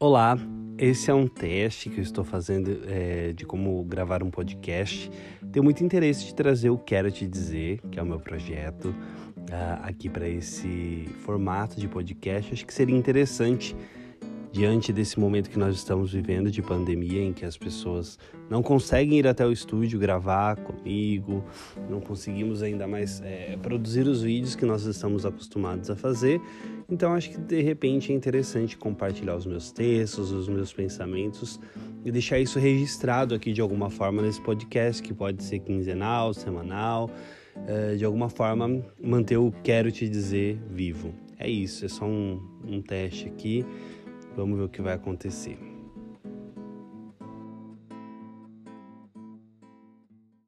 Olá, esse é um teste que eu estou fazendo é, de como gravar um podcast. Tenho muito interesse de trazer o Quero Te Dizer, que é o meu projeto, uh, aqui para esse formato de podcast. Acho que seria interessante diante desse momento que nós estamos vivendo de pandemia, em que as pessoas não conseguem ir até o estúdio gravar comigo, não conseguimos ainda mais é, produzir os vídeos que nós estamos acostumados a fazer. Então acho que de repente é interessante compartilhar os meus textos, os meus pensamentos e deixar isso registrado aqui de alguma forma nesse podcast, que pode ser quinzenal, semanal, é, de alguma forma manter o quero te dizer vivo. É isso, é só um, um teste aqui. Vamos ver o que vai acontecer.